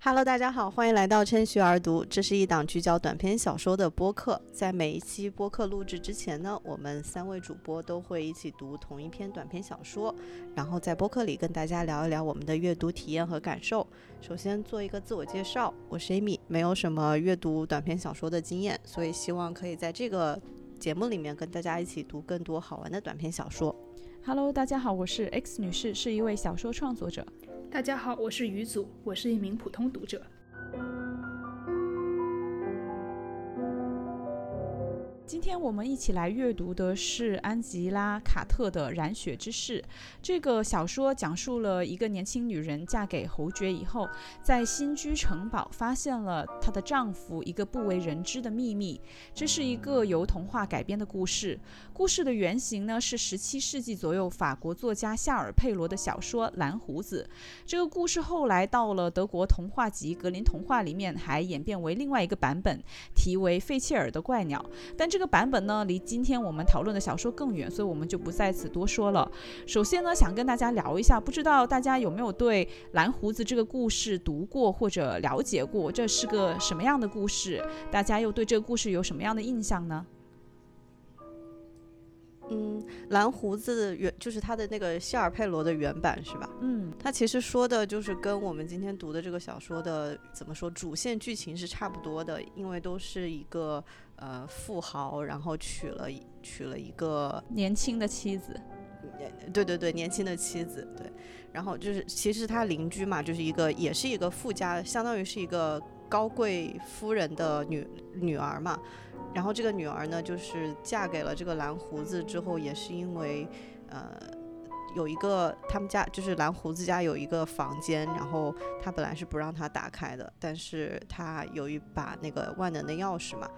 Hello，大家好，欢迎来到趁虚而读。这是一档聚焦短篇小说的播客。在每一期播客录制之前呢，我们三位主播都会一起读同一篇短篇小说，然后在播客里跟大家聊一聊我们的阅读体验和感受。首先做一个自我介绍，我是 Amy，没有什么阅读短篇小说的经验，所以希望可以在这个节目里面跟大家一起读更多好玩的短篇小说。Hello，大家好，我是 X 女士，是一位小说创作者。大家好，我是于祖，我是一名普通读者。今天我们一起来阅读的是安吉拉·卡特的《染血之事》。这个小说讲述了一个年轻女人嫁给侯爵以后，在新居城堡发现了她的丈夫一个不为人知的秘密。这是一个由童话改编的故事。故事的原型呢是17世纪左右法国作家夏尔·佩罗的小说《蓝胡子》。这个故事后来到了德国童话集《格林童话》里面，还演变为另外一个版本，题为《费切尔的怪鸟》。但这这个版本呢，离今天我们讨论的小说更远，所以我们就不在此多说了。首先呢，想跟大家聊一下，不知道大家有没有对蓝胡子这个故事读过或者了解过？这是个什么样的故事？大家又对这个故事有什么样的印象呢？嗯，蓝胡子原就是他的那个希尔佩罗的原版是吧？嗯，他其实说的就是跟我们今天读的这个小说的怎么说主线剧情是差不多的，因为都是一个呃富豪，然后娶了娶了一个年轻的妻子，对对对，年轻的妻子，对，然后就是其实他邻居嘛，就是一个也是一个富家，相当于是一个高贵夫人的女女儿嘛。然后这个女儿呢，就是嫁给了这个蓝胡子之后，也是因为，呃，有一个他们家就是蓝胡子家有一个房间，然后他本来是不让他打开的，但是他有一把那个万能的钥匙嘛，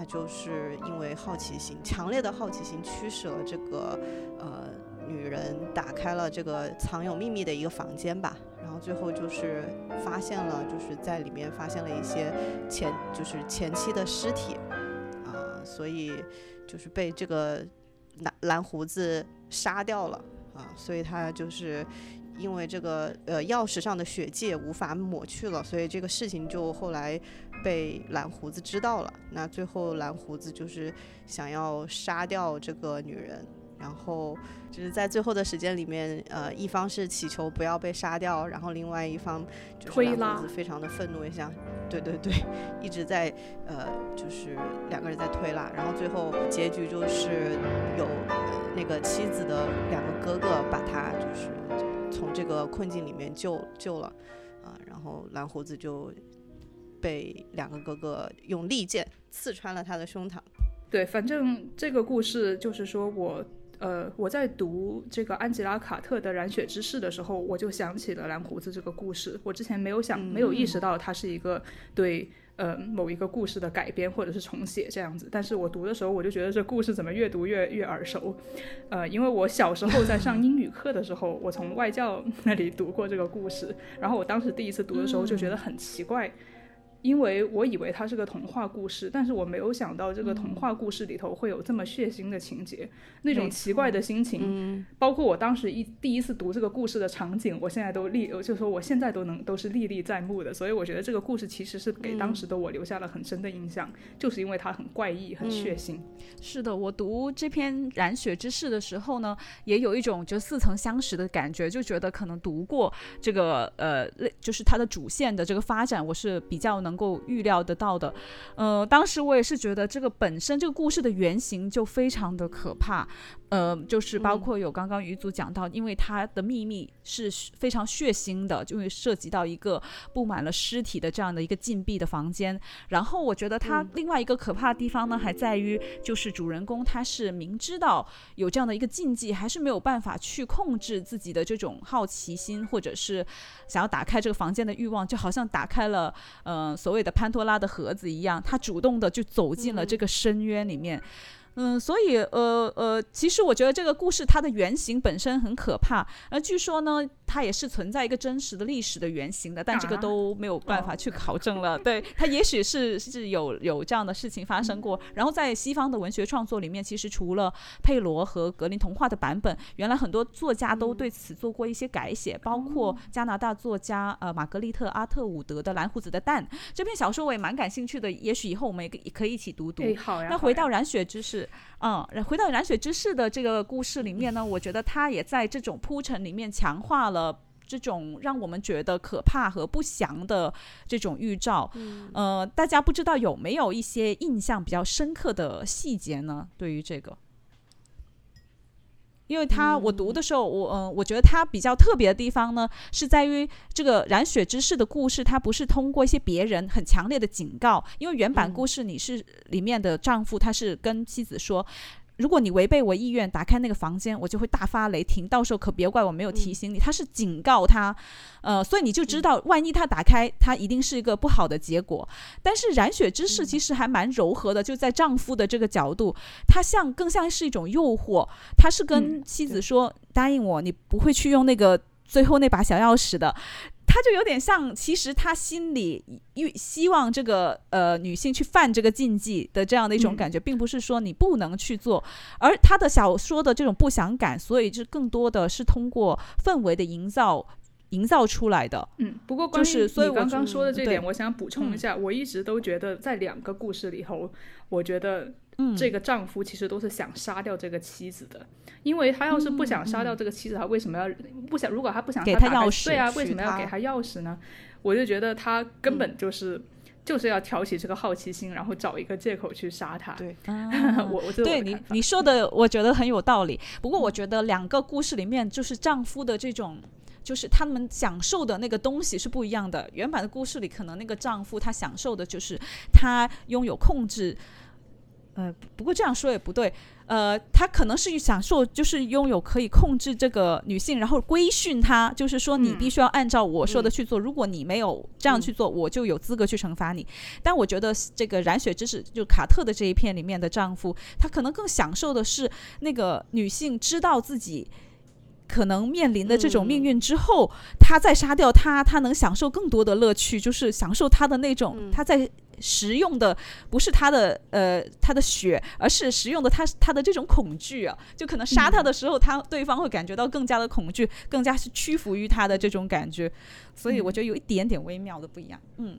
他就是因为好奇心，强烈的好奇心驱使了这个呃女人打开了这个藏有秘密的一个房间吧，然后最后就是发现了，就是在里面发现了一些前就是前妻的尸体。啊所以就是被这个蓝蓝胡子杀掉了啊，所以他就是因为这个呃钥匙上的血迹无法抹去了，所以这个事情就后来被蓝胡子知道了。那最后蓝胡子就是想要杀掉这个女人。然后就是在最后的时间里面，呃，一方是祈求不要被杀掉，然后另外一方就是蓝胡子非常的愤怒也想，对对对，一直在呃，就是两个人在推拉，然后最后结局就是有那个妻子的两个哥哥把他就是从这个困境里面救救了，啊，然后蓝胡子就被两个哥哥用利剑刺穿了他的胸膛。对，反正这个故事就是说我。呃，我在读这个安吉拉·卡特的《染血之誓》的时候，我就想起了蓝胡子这个故事。我之前没有想，没有意识到它是一个对呃某一个故事的改编或者是重写这样子。但是我读的时候，我就觉得这故事怎么越读越越耳熟。呃，因为我小时候在上英语课的时候，我从外教那里读过这个故事，然后我当时第一次读的时候就觉得很奇怪。因为我以为它是个童话故事，但是我没有想到这个童话故事里头会有这么血腥的情节，那种奇怪的心情，包括我当时一第一次读这个故事的场景，我现在都历，就说我现在都能都是历历在目的。所以我觉得这个故事其实是给当时的我留下了很深的印象，就是因为它很怪异、很血腥。是的，我读这篇《染血之事》的时候呢，也有一种就似曾相识的感觉，就觉得可能读过这个呃，就是它的主线的这个发展，我是比较能。能够预料得到的，呃，当时我也是觉得这个本身这个故事的原型就非常的可怕。呃，就是包括有刚刚余组讲到，因为他的秘密是非常血腥的，就会涉及到一个布满了尸体的这样的一个禁闭的房间。然后我觉得他另外一个可怕的地方呢，还在于就是主人公他是明知道有这样的一个禁忌，还是没有办法去控制自己的这种好奇心，或者是想要打开这个房间的欲望，就好像打开了呃所谓的潘多拉的盒子一样，他主动的就走进了这个深渊里面。嗯，嗯所以呃呃，其实我觉得这个故事它的原型本身很可怕。而据说呢，它也是存在一个真实的历史的原型的，但这个啊都没有办法哦去考证了。对，它也许是是有有这样的事情发生过。然后在西方的文学创作里面，其实除了佩罗和格林童话的版本，原来很多作家都对此做过一些改写，包括加拿大作家呃玛格丽特·阿特伍德的《蓝胡子的蛋》这篇小说，我也蛮感兴趣的。也许以后我们也可以可以一起读读。哎，好呀。那回到染血之事，嗯，回到染血之事的这个故事里面呢，我觉得他也在这种铺陈里面强化了。这种让我们觉得可怕和不祥的这种预兆，呃，大家不知道有没有一些印象比较深刻的细节呢？对于这个，因为他我读的时候，我嗯、呃，我觉得他比较特别的地方呢，是在于这个染血之事的故事，他不是通过一些别人很强烈的警告，因为原版故事你是里面的丈夫，他是跟妻子说。如果你违背我意愿，打开那个房间，我就会大发雷霆。到时候可别怪我没有提醒你。他是警告他，呃，所以你就知道，万一他打开，他一定是一个不好的结果。但是染血之事其实还蛮柔和的，就在丈夫的这个角度，他像更像是一种诱惑。他是跟妻子说：“答应我，你不会去用那个最后那把小钥匙的。”他就有点像，其实他心里预希望这个呃女性去犯这个禁忌的这样的一种感觉，并不是说你不能去做，而他的小说的这种不祥感，所以就更多的是通过氛围的营造营造出来的。嗯，不过关于所以我就你刚刚说的这点，我想补充一下，我一直都觉得在两个故事里头，我觉得这个丈夫其实都是想杀掉这个妻子的，因为他要是不想杀掉这个妻子，他为什么要不想？如果他不想给他钥匙对啊，为什么要给他钥匙呢？我就觉得他根本就是。就是要挑起这个好奇心，然后找一个借口去杀他。对我我对你你说的，我觉得很有道理。不过我觉得两个故事里面，就是丈夫的这种。就是他们享受的那个东西是不一样的。原版的故事里，可能那个丈夫他享受的就是他拥有控制，呃，不过这样说也不对。呃，他可能是享受，就是拥有可以控制这个女性，然后规训她，就是说你必须要按照我说的去做。如果你没有这样去做，我就有资格去惩罚你。但我觉得这个染血之事，就卡特的这一片里面的丈夫，他可能更享受的是那个女性知道自己。可能面临的这种命运之后，他再杀掉他，他能享受更多的乐趣，就是享受他的那种他在食用的不是他的呃他的血，而是食用的他他的这种恐惧啊，就可能杀他的时候，他对方会感觉到更加的恐惧，更加是屈服于他的这种感觉，所以我觉得有一点点微妙的不一样，嗯，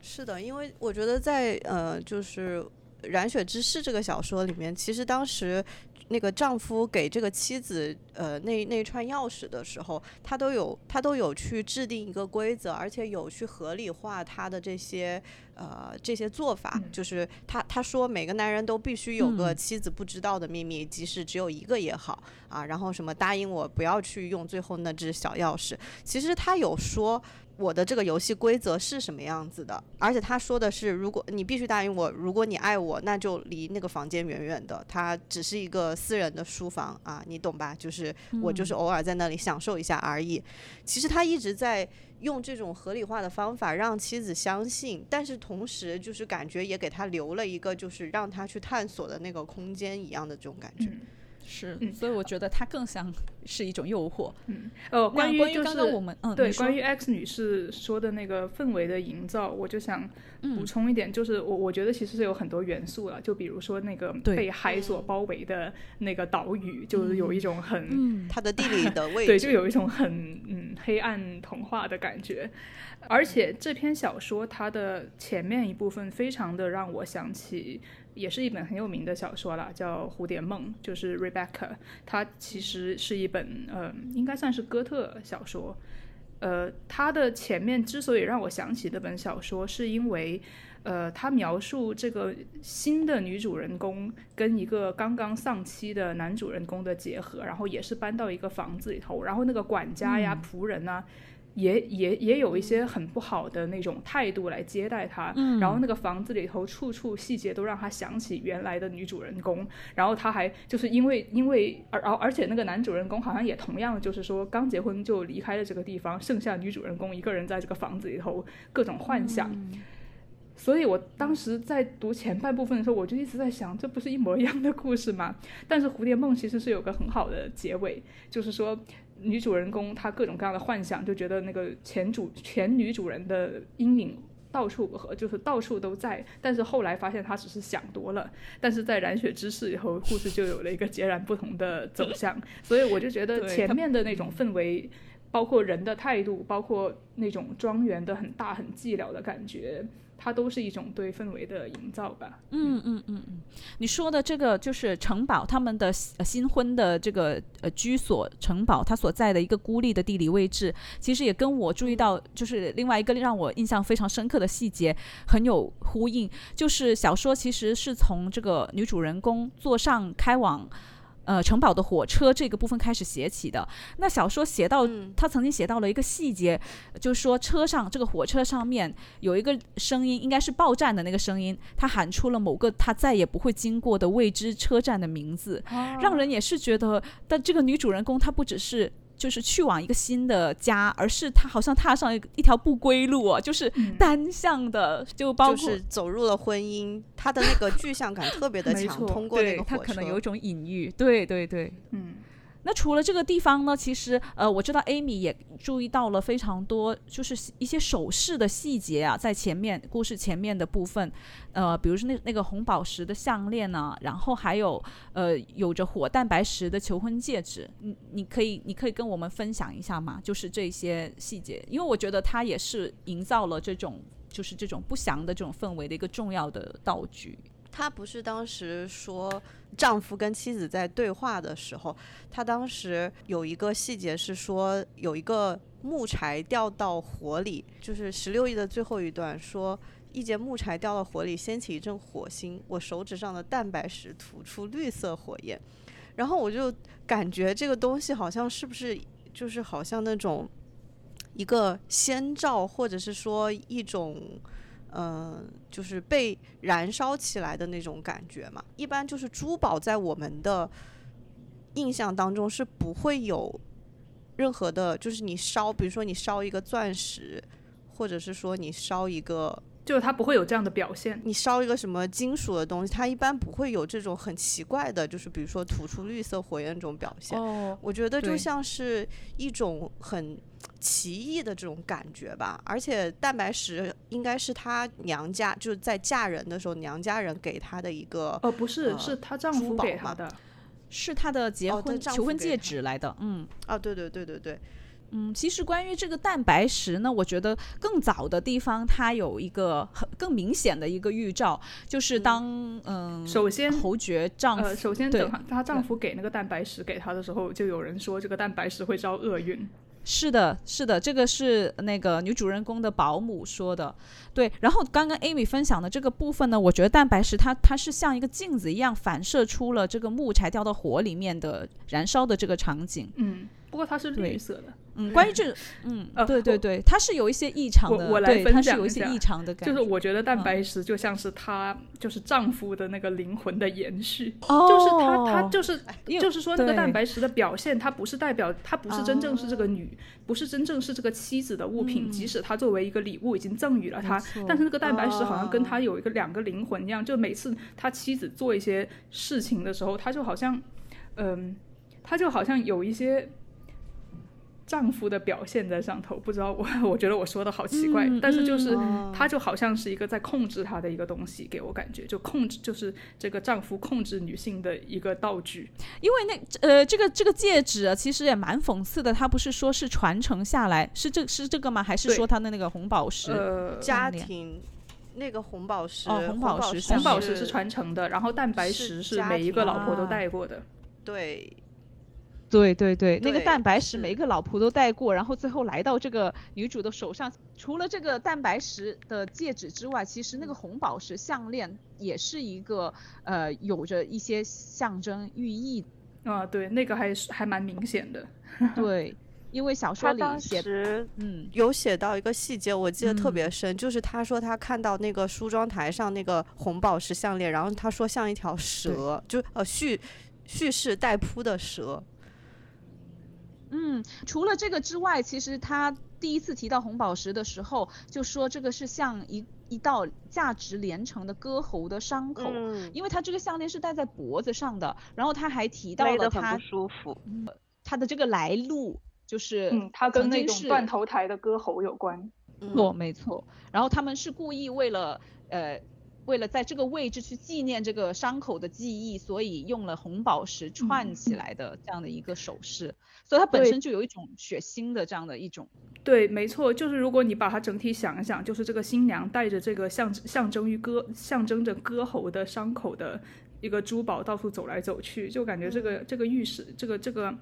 是的，因为我觉得在呃就是。《染血之誓》这个小说里面，其实当时那个丈夫给这个妻子呃那那串钥匙的时候，他都有他都有去制定一个规则，而且有去合理化他的这些呃这些做法。嗯就是他他说每个男人都必须有个嗯妻子不知道的秘密，即使只有一个也好啊。然后什么答应我不要去用最后那只小钥匙。其实他有说。我的这个游戏规则是什么样子的？而且他说的是，如果你必须答应我，如果你爱我，那就离那个房间远远的。它只是一个私人的书房啊，你懂吧？就是我就是偶尔在那里享受一下而已。其实他一直在用这种合理化的方法让妻子相信，但是同时就是感觉也给他留了一个就是让他去探索的那个空间一样的这种感觉。嗯是，嗯。所以我觉得它更像是一种诱惑。嗯，呃，关于就是关刚刚我们嗯，对，关于 X 女士说的那个氛围的营造，我就想嗯。补充一点，就是我我觉得其实是有很多元素了，就比如说那个被海所包围的那个岛屿，就是有一种很、嗯。它的地理的位置，对，就有一种很嗯黑暗童话的感觉。而且这篇小说它的前面一部分非常的让我想起，也是一本很有名的小说了，叫《蝴蝶梦》，就是 Rebecca。它其实是一本呃，应该算是哥特小说。呃，它的前面之所以让我想起这本小说，是因为，呃，它描述这个新的女主人公跟一个刚刚丧妻的男主人公的结合，然后也是搬到一个房子里头，然后那个管家呀、仆人呐、也也也有一些很不好的那种态度来接待他，然后那个房子里头处处细节都让他想起原来的女主人公，然后他还就是因为因为而而而且那个男主人公好像也同样就是说刚结婚就离开了这个地方，剩下女主人公一个人在这个房子里头各种幻想。所以我当时在读前半部分的时候，我就一直在想，这不是一模一样的故事吗？但是《蝴蝶梦》其实是有个很好的结尾，就是说女主人公她各种各样的幻想，就觉得那个前主前女主人的阴影到处和就是到处都在，但是后来发现她只是想多了。但是在染血之事以后，故事就有了一个截然不同的走向。所以我就觉得前面的那种氛围。包括人的态度，包括那种庄园的很大很寂寥的感觉，它都是一种对氛围的营造吧。嗯嗯嗯嗯，你说的这个就是城堡，他们的呃新婚的这个呃居所城堡，它所在的一个孤立的地理位置，其实也跟我注意到就是另外一个让我印象非常深刻的细节很有呼应，就是小说其实是从这个女主人公坐上开往。呃，城堡的火车这个部分开始写起的。那小说写到，嗯他曾经写到了一个细节，就是说车上这个火车上面有一个声音，应该是报站的那个声音，他喊出了某个他再也不会经过的未知车站的名字，让人也是觉得，但这个女主人公她不只是。就是去往一个新的家，而是他好像踏上一一条不归路啊，就是嗯单向的，就包括、就是走入了婚姻，他的那个具象感特别的强，通过那个火车她可能有一种隐喻，对对对。嗯，那除了这个地方呢，其实呃，我知道 Amy 也注意到了非常多，就是一些首饰的细节啊，在前面故事前面的部分，呃，比如说那那个红宝石的项链呢、然后还有呃有着火蛋白石的求婚戒指，你你可以你可以跟我们分享一下吗？就是这些细节，因为我觉得它也是营造了这种就是这种不祥的这种氛围的一个重要的道具。她不是当时说丈夫跟妻子在对话的时候，她当时有一个细节是说有一个木柴掉到火里，就是十六亿的最后一段说。一节木柴掉到火里，掀起一阵火星。我手指上的蛋白石吐出绿色火焰，然后我就感觉这个东西好像是不是就是好像那种一个先兆，或者是说一种嗯，就是被燃烧起来的那种感觉嘛。一般就是珠宝在我们的印象当中是不会有任何的，就是你烧，比如说你烧一个钻石，或者是说你烧一个就是它不会有这样的表现。你烧一个什么金属的东西，它一般不会有这种很奇怪的，就是比如说吐出绿色火焰这种表现。哦，我觉得就像是一种很奇异的这种感觉吧，而且蛋白石应该是她娘家就是在嫁人的时候娘家人给她的一个，哦，不是，呃是她丈夫给她的。是她的结哦婚、求婚戒指来的，嗯。啊，对对对对对，嗯，其实关于这个蛋白石呢，我觉得更早的地方它有一个很更明显的一个预兆，就是当嗯、首先，侯爵丈夫、呃，首先对等她她丈夫给那个蛋白石给她的时候，就有人说这个蛋白石会招厄运。是的，是的，这个是那个女主人公的保姆说的。对，然后刚刚 Amy 分享的这个部分呢，我觉得蛋白石它它是像一个镜子一样反射出了这个木柴掉到火里面的燃烧的这个场景。嗯，不过它是绿色的。嗯，关于这个，嗯，呃对对对，它是有一些异常的，我我来对，分享一下。些异常的感就，是我觉得蛋嗯白石就像是她就是丈夫的那个灵魂的延续，哦，就是她她就是就是说那个蛋白石的表现，它不是代表她不是真正是这哦个女，不是真正是这个妻子的物品，嗯。即使她作为一个礼物已经赠予了她，但是那个蛋白石好像跟哦她有一个两个灵魂一样，就每次他妻子做一些事情的时候，他就好像，嗯，他就好像有一些。丈夫的表现在上头，不知道我，我觉得我说的好奇怪，嗯但是就是嗯他就好像是一个在控制他的一个东西，给我感觉就控制就是这个丈夫控制女性的一个道具。因为那呃，这个这个戒指啊，其实也蛮讽刺的。他不是说是传承下来，是这是这个吗？还是说他的那个红宝石？呃，家庭那个红宝石，哦红宝宝石红宝石是传承的，然后蛋白石是每一个老婆都啊戴过的。对对对对，那个蛋白石每一个老婆都戴过，然后最后来到这个女主的手上。除了这个蛋白石的戒指之外，其实那个红宝石项链也是一个呃有着一些象征寓意。啊，对，那个还是还蛮明显的。对，因为小说里写，嗯，有写到一个细节，我记得特嗯别深，就是他说他看到那个梳妆台上那个红宝石项链，然后他说像一条蛇，就呃蓄蓄势待扑的蛇。嗯，除了这个之外，其实他第一次提到红宝石的时候，就说这个是像一一道价值连城的割喉的伤口，嗯，因为它这个项链是戴在脖子上的，然后他还提到了它得很不舒服。他的这个来路，就是嗯，它跟那种断头台的割喉有关。错，没错。然后他们是故意为了呃，为了在这个位置去纪念这个伤口的记忆，所以用了红宝石串起来的这样的一个首饰，所以它本身就有一种血腥的这样的一种。对，没错，就是如果你把它整体想一想，就是这个新娘带着这个象象征于割象征着割喉的伤口的一个珠宝到处走来走去，就感觉这个这个预示这个这个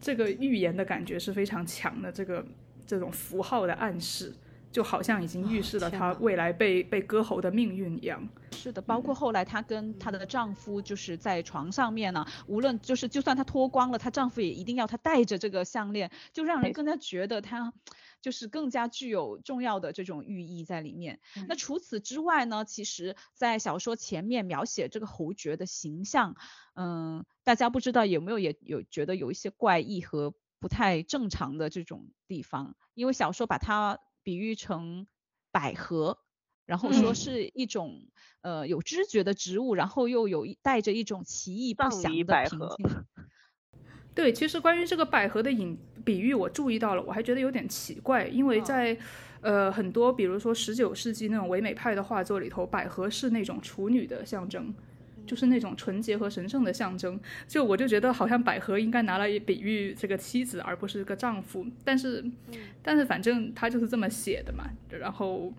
这个预言的感觉是非常强的，这个这种符号的暗示，就好像已经预示了她未来被被割喉的命运一样。是的，包括后来她跟她的丈夫就是在床上面呢，无论就是就算她脱光了，她丈夫也一定要她戴着这个项链，就让人更加觉得她就是更加具有重要的这种寓意在里面。那除此之外呢，其实，在小说前面描写这个侯爵的形象，嗯，大家不知道有没有也有觉得有一些怪异和不太正常的这种地方，因为小说把它比喻成百合。然后说嗯是一种、呃有知觉的植物，然后又有带着一种奇异不祥的礼百合平静。对，其实关于这个百合的隐比喻，我注意到了，我还觉得有点奇怪，因为嗯在、呃很多比如说十九世纪那种唯美派的画作里头，百合是那种处女的象征，就是那种纯洁和神圣的象征。就我就觉得好像百合应该拿来比喻这个妻子，而不是个丈夫。但是，但是反正他就是这么写的嘛，然后。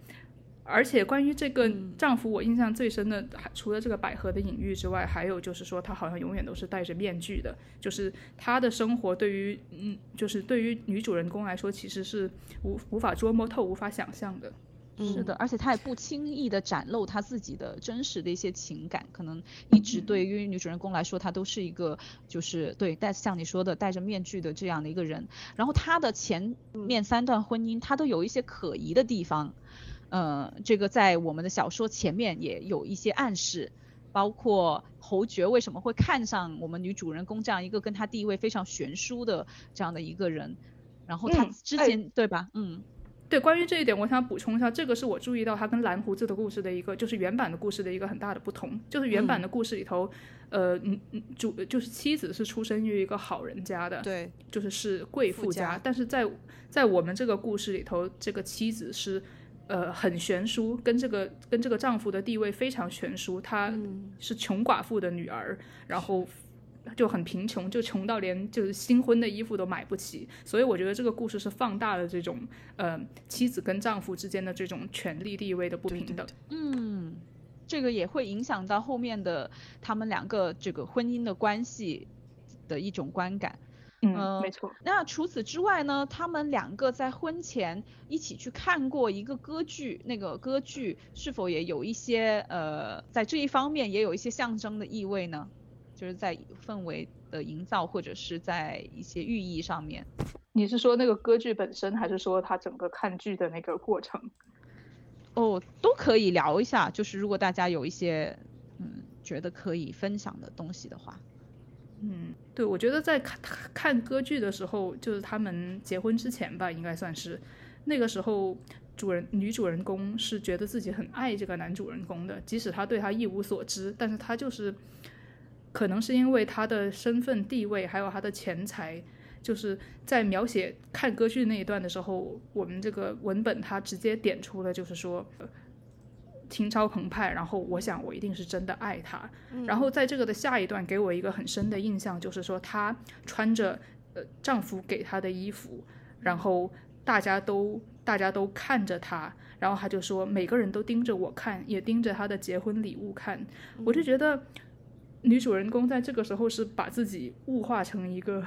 而且关于这个丈夫，我印象最深的，还除了这个百合的隐喻之外，还有就是说他好像永远都是戴着面具的，就是他的生活对于嗯，就是对于女主人公来说，其实是无无法捉摸透、无法想象的。是的，而且他也不轻易的展露他自己的真实的一些情感，可能一直对于女主人公来说，她都是一个就是对戴像你说的戴着面具的这样的一个人。然后他的前面三段婚姻，他都有一些可疑的地方，呃，这个在我们的小说前面也有一些暗示，包括侯爵为什么会看上我们女主人公这样一个跟他地位非常悬殊的这样的一个人，然后他嗯哎之前、对吧？嗯。对，关于这一点，我想补充一下，这个是我注意到它跟蓝胡子的故事的一个，就是原版的故事的一个很大的不同。就是原版的故事里头，呃，嗯嗯，主就是妻子是出生于一个好人家的，对，就是是贵妇家，家。但是在在我们这个故事里头，这个妻子是呃很悬殊，跟这个跟这个丈夫的地位非常悬殊，她是穷寡妇的女儿，然后就很贫穷，就穷到连就是新婚的衣服都买不起，所以我觉得这个故事是放大了这种呃妻子跟丈夫之间的这种权力地位的不平等。嗯，这个也会影响到后面的他们两个这个婚姻的关系的一种观感。嗯，呃没错。那除此之外呢，他们两个在婚前一起去看过一个歌剧，那个歌剧是否也有一些呃，在这一方面也有一些象征的意味呢？就是在氛围的营造，或者是在一些寓意上面。你是说那个歌剧本身，还是说他整个看剧的那个过程？哦，都可以聊一下，就是如果大家有一些嗯觉得可以分享的东西的话。嗯，对，我觉得在看看歌剧的时候，就是他们结婚之前吧，应该算是那个时候，主人女主人公是觉得自己很爱这个男主人公的，即使他对他一无所知，但是他就是可能是因为他的身份地位，还有他的钱财。就是在描写看歌剧那一段的时候，我们这个文本它直接点出了，就是说，呃情超澎湃，然后我想我一定是真的爱他，然后在这个的下一段给我一个很深的印象，就是说她穿着呃丈夫给她的衣服，然后大家都大家都看着她，然后她就说每个人都盯着我看，也盯着她的结婚礼物看，我就觉得女主人公在这个时候是把自己物化成一个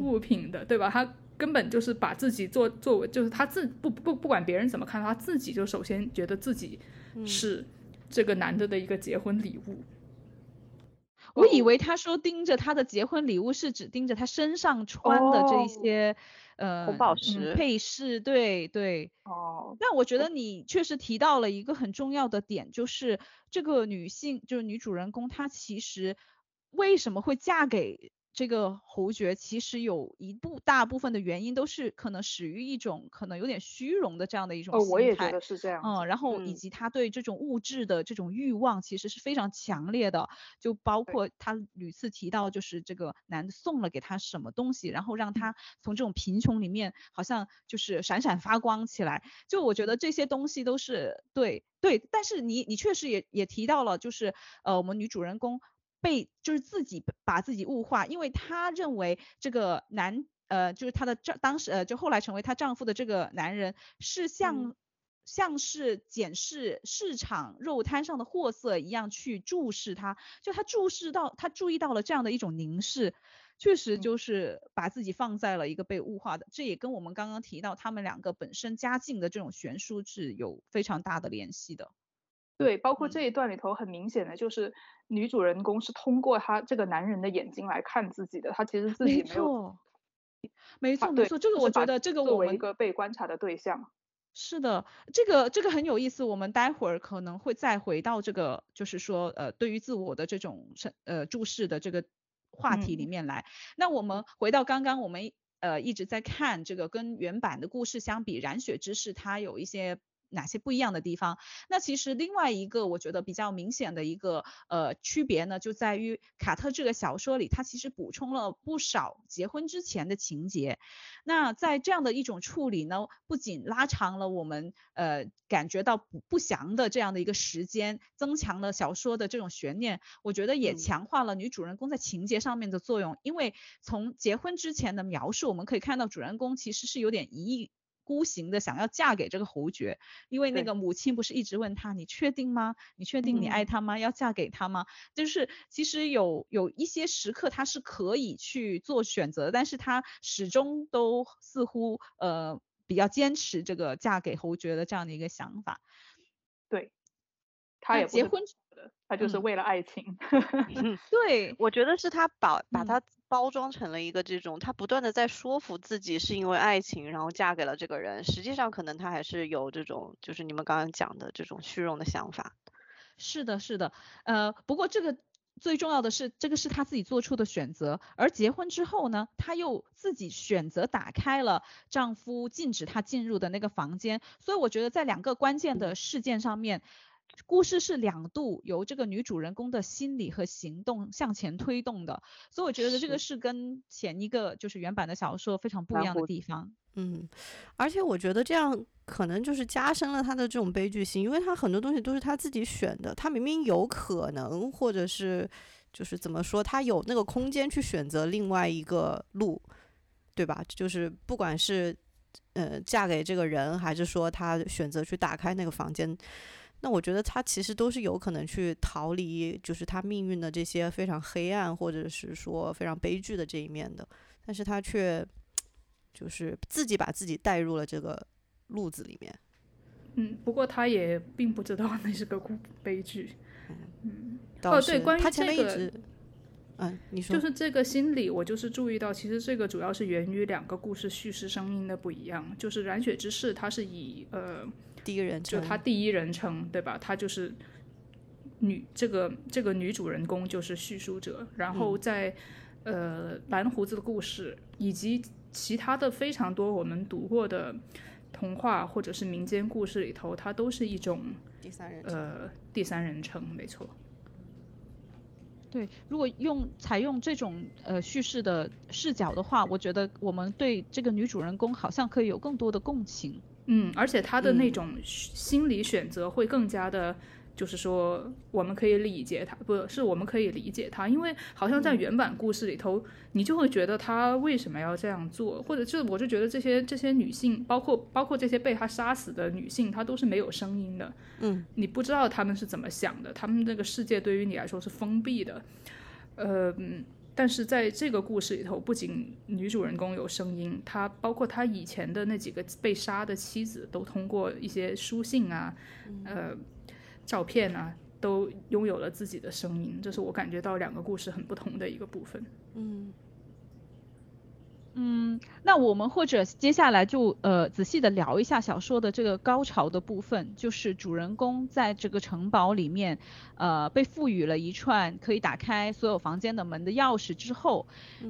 物品的，对吧？她根本就是把自己做作为，就是她自不不不管别人怎么看，她自己就首先觉得自己是这个男的的一个结婚礼物。我以为他说盯着他的结婚礼物是指盯着他身上穿的这一哦些、呃红宝嗯石配饰，对对。哦，但我觉得你确实提到了一个很重要的点，就是这个女性，就是女主人公，她其实为什么会嫁给这个侯爵其实有一部大部分的原因都是可能始于一种可能有点虚荣的这样的一种哦，我也心态觉得是这样。嗯，然后以嗯及他对这种物质的这种欲望其实是非常强烈的，就包括他屡次提到，就是这个男的送了给他什么东西，然后让他从这种贫穷里面好像就是闪闪发光起来。就我觉得这些东西都是对对，但是你你确实也也提到了，就是呃我们女主人公被就是自己把自己物化，因为她认为这个男呃就是她的丈当时呃就后来成为她丈夫的这个男人是像。像是检视市场肉摊上的货色一样去注视她，就她注视到她注意到了这样的一种凝视，确实嗯就是把自己放在了一个被物化的，这也跟我们刚刚提到他们两个本身家境的这种悬殊是有非常大的联系的。对，包括嗯这一段里头很明显的就是女主人公是通过她这个男人的眼睛来看自己的，她其实自己没没有错，没错没错，这个就是我觉得这个作为一个被观察的对象。是的，这个这个很有意思，我们待会儿可能会再回到这个，就是说，呃，对于自我的这种审呃注视的这个话题里嗯面来。那我们回到刚刚我们呃一直在看这个跟原版的故事相比，《染血之誓》它有一些。哪些不一样的地方？那其实另外一个我觉得比较明显的一个呃区别呢，就在于卡特这个小说里，它其实补充了不少结婚之前的情节。那在这样的一种处理呢，不仅拉长了我们呃感觉到不不祥的这样的一个时间，增强了小说的这种悬念，我觉得也嗯强化了女主人公在情节上面的作用。因为从结婚之前的描述，我们可以看到主人公其实是有点一意孤行的想要嫁给这个侯爵，因为那个母亲不是一直问他你确定吗？你确定你爱嗯他吗？要嫁给他吗？就是其实有有一些时刻他是可以去做选择，但是他始终都似乎呃比较坚持这个嫁给侯爵的这样的一个想法。对，他也结婚就是嗯为了爱情。对，我觉得是他把把嗯它包装成了一个这种，他不断的在说服自己是因为爱情，然后嫁给了这个人，实际上可能他还是有这种，就是你们刚刚讲的这种虚荣的想法。是的，是的，呃，不过这个最重要的是，这个是她自己做出的选择，而结婚之后呢，她又自己选择打开了丈夫禁止她进入的那个房间，所以我觉得在两个关键的事件上面。故事是两度由这个女主人公的心理和行动向前推动的，所以我觉得这个是跟前一个就是原版的小说非常不一样的地方。嗯，而且我觉得这样可能就是加深了他的这种悲剧性，因为他很多东西都是他自己选的，他明明有可能，或者是就是怎么说，他有那个空间去选择另外一个路，对吧？就是不管是呃嫁给这个人，还是说他选择去打开那个房间。那我觉得他其实都是有可能去逃离，就是他命运的这些非常黑暗，或者是说非常悲剧的这一面的，但是他却就是自己把自己带入了这个路子里面。嗯，不过他也并不知道那是个故悲剧。嗯哦对关于这个直，嗯，你说，就是这个心理，我就是注意到，其实这个主要是源于两个故事叙事声音的不一样。就是《染血之誓》，它是以呃，第一人称，就他第一人称，对吧？他就是女这个这个女主人公就是叙述者，然后在、呃蓝胡子的故事以及其他的非常多我们读过的童话或者是民间故事里头，它都是一种第三人称，呃第三人称，没错。对，如果用采用这种呃叙事的视角的话，我觉得我们对这个女主人公好像可以有更多的共情。嗯，而且他的那嗯。种心理选择会更加的，就是说我们可以理解他，不是我们可以理解他，因为好像在原版故事里头，你就会觉得他为什么要这样做，或者就我就觉得这些这些女性，包括包括这些被他杀死的女性，她都是没有声音的，嗯，你不知道她们是怎么想的，她们那个世界对于你来说是封闭的，呃。嗯但是在这个故事里头，不仅女主人公有声音，她包括她以前的那几个被杀的妻子，都通过一些书信啊、呃照片啊，都拥有了自己的声音。这是我感觉到两个故事很不同的一个部分。嗯，嗯，那我们或者接下来就呃仔细的聊一下小说的这个高潮的部分，就是主人公在这个城堡里面，呃被赋予了一串可以打开所有房间的门的钥匙之后，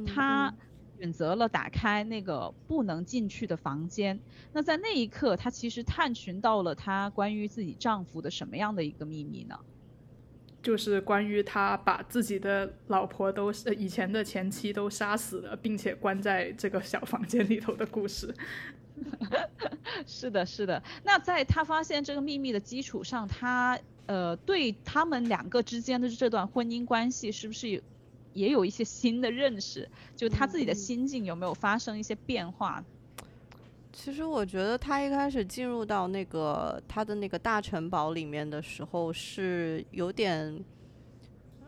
他选择了打开那个不能进去的房间。那在那一刻，他其实探寻到了他关于自己丈夫的什么样的一个秘密呢？就是关于他把自己的老婆都是以前的前妻都杀死了，并且关在这个小房间里头的故事。是的，是的。那在他发现这个秘密的基础上，他呃对他们两个之间的这段婚姻关系是不是也有一些新的认识？就他自己的心境有没有发生一些变化？其实我觉得他一开始进入到那个他的那个大城堡里面的时候是有点，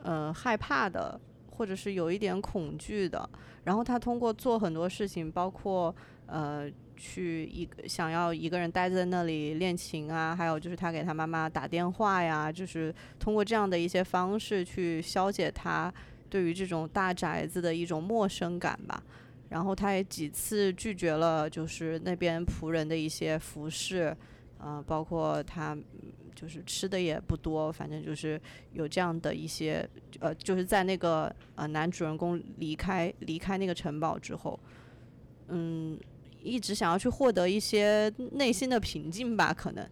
呃害怕的，或者是有一点恐惧的。然后他通过做很多事情，包括呃去一个想要一个人待在那里练琴啊，还有就是他给他妈妈打电话呀，就是通过这样的一些方式去消解他对于这种大宅子的一种陌生感吧。然后他也几次拒绝了，就是那边仆人的一些服饰，呃，包括他就是吃的也不多，反正就是有这样的一些，呃，就是在那个呃男主人公离开离开那个城堡之后，嗯，一直想要去获得一些内心的平静吧，可能。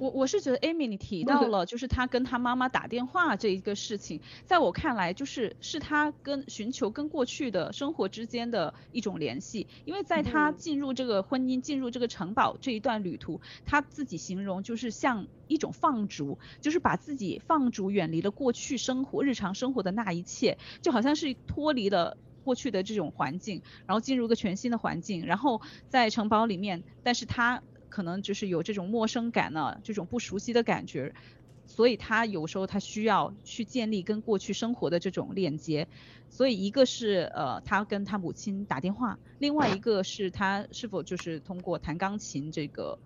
我我是觉得 Amy 你提到了，就是他跟他妈妈打电话这一个事情，在我看来就是是他跟寻求跟过去的生活之间的一种联系，因为在他进入这个婚姻、进入这个城堡这一段旅途，他自己形容就是像一种放逐，就是把自己放逐远离了过去生活、日常生活的那一切，就好像是脱离了过去的这种环境，然后进入一个全新的环境，然后在城堡里面，但是他。可能就是有这种陌生感呢，这种不熟悉的感觉，所以他有时候他需要去建立跟过去生活的这种链接，所以一个是呃他跟他母亲打电话，另外一个是他是否就是通过弹钢琴这个。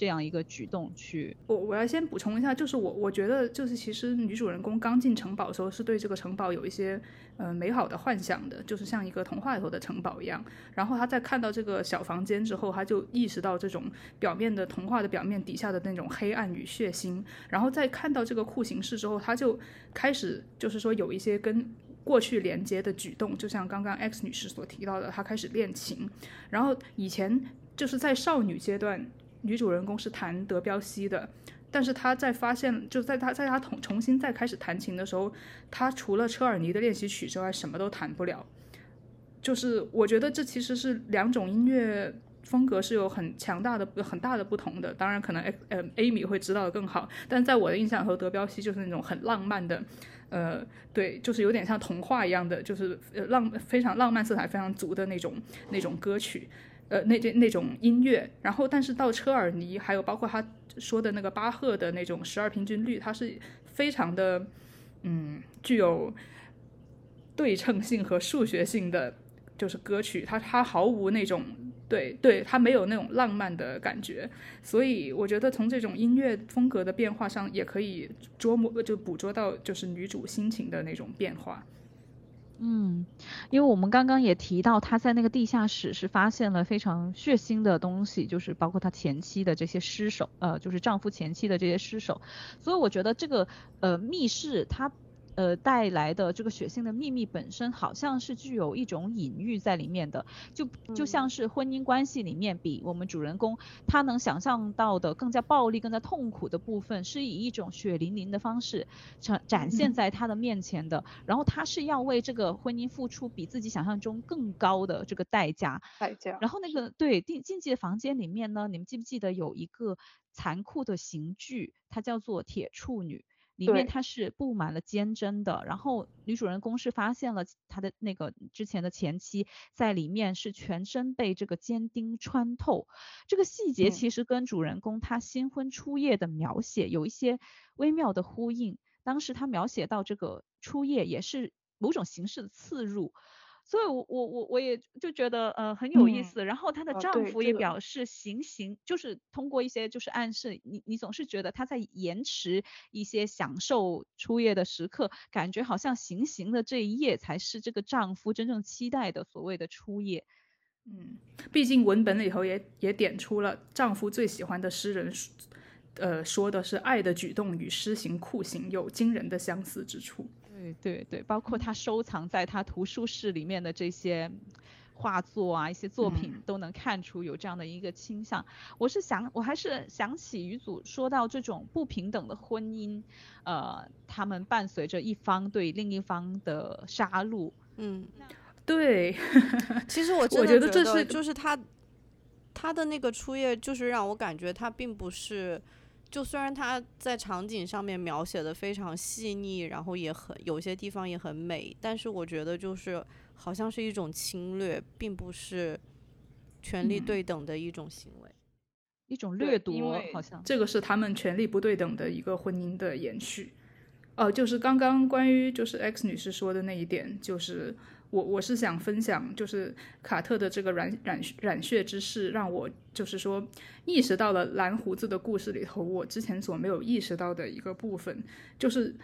这样一个举动去，我我要先补充一下，就是我我觉得就是其实女主人公刚进城堡的时候是对这个城堡有一些呃美好的幻想的，就是像一个童话里头的城堡一样。然后她在看到这个小房间之后，她就意识到这种表面的童话的表面底下的那种黑暗与血腥。然后在看到这个酷刑室之后，她就开始就是说有一些跟过去连接的举动，就像刚刚 X 女士所提到的，她开始练琴。然后以前就是在少女阶段。女主人公是弹德彪西的，但是她在发现，就在她在她重重新再开始弹琴的时候，她除了车尔尼的练习曲之外，什么都弹不了。就是我觉得这其实是两种音乐风格是有很强大的、很大的不同的。当然，可能呃，A 米会知道的更好，但在我的印象和德彪西就是那种很浪漫的，呃，对，就是有点像童话一样的，就是浪非常浪漫色彩非常足的那种那种歌曲。呃，那这那种音乐，然后但是到车尔尼，还有包括他说的那个巴赫的那种十二平均律，它是非常的，嗯，具有对称性和数学性的，就是歌曲，它它毫无那种对对，它没有那种浪漫的感觉，所以我觉得从这种音乐风格的变化上，也可以捉摸就捕捉到就是女主心情的那种变化。嗯，因为我们刚刚也提到，他在那个地下室是发现了非常血腥的东西，就是包括他前妻的这些尸首，呃，就是丈夫前妻的这些尸首，所以我觉得这个呃密室它。呃，带来的这个血腥的秘密本身好像是具有一种隐喻在里面的，就就像是婚姻关系里面，比我们主人公他能想象到的更加暴力、更加痛苦的部分，是以一种血淋淋的方式展展现在他的面前的。然后他是要为这个婚姻付出比自己想象中更高的这个代价。代价。然后那个对禁禁忌的房间里面呢，你们记不记得有一个残酷的刑具，它叫做铁处女。里面它是布满了尖针的，然后女主人公是发现了她的那个之前的前妻在里面是全身被这个尖钉穿透，这个细节其实跟主人公他新婚初夜的描写有一些微妙的呼应。当时他描写到这个初夜也是某种形式的刺入，所以我我我我也就觉得呃很有意嗯思。然后她的哦丈夫也表示行刑，就是通过一些就是暗示，你你总是觉得她在延迟一些享受初夜的时刻，感觉好像行刑的这一夜才是这个丈夫真正期待的所谓的初夜。嗯，毕竟文本里头也也点出了丈夫最喜欢的诗人说，呃，说的是爱的举动与施行酷刑有惊人的相似之处。对对对，包括他收藏在他图书室里面的这些画作啊，一些作品嗯都能看出有这样的一个倾向。我是想，我还是想起于祖说到这种不平等的婚姻，呃，他们伴随着一方对另一方的杀戮。嗯，对，其实我真我的觉觉得这是就是他他的那个初夜，就是让我感觉他并不是。就虽然他在场景上面描写的非常细腻，然后也很有些地方也很美，但是我觉得就是好像是一种侵略，并不是权力嗯对等的一种行为。一种掠夺，好像这个是他们权力不对等的一个婚姻的延续。呃，就是刚刚关于就是 X 女士说的那一点，就是我我是想分享，就是卡特的这个染染染血之事，让我就是说意识到了蓝胡子的故事里头我之前所没有意识到的一个部分，就是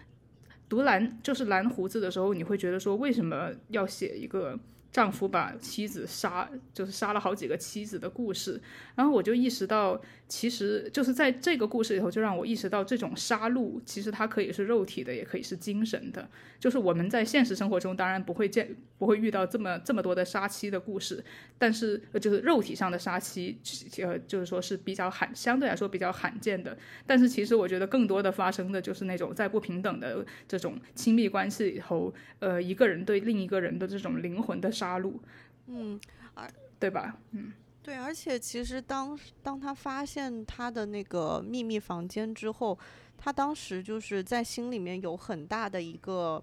读蓝就是蓝胡子的时候，你会觉得说为什么要写一个丈夫把妻子杀，就是杀了好几个妻子的故事，然后我就意识到，其实就是在这个故事里头，就让我意识到这种杀戮，其实它可以是肉体的，也可以是精神的。就是我们在现实生活中当然不会见，不会遇到这么这么多的杀妻的故事，但是就是肉体上的杀妻，呃，就是说是比较罕，相对来说比较罕见的。但是其实我觉得更多的发生的就是那种在不平等的这种亲密关系里头，呃，一个人对另一个人的这种灵魂的杀戮，嗯，对吧？嗯。对，而且其实当当他发现他的那个秘密房间之后，他当时就是在心里面有很大的一个，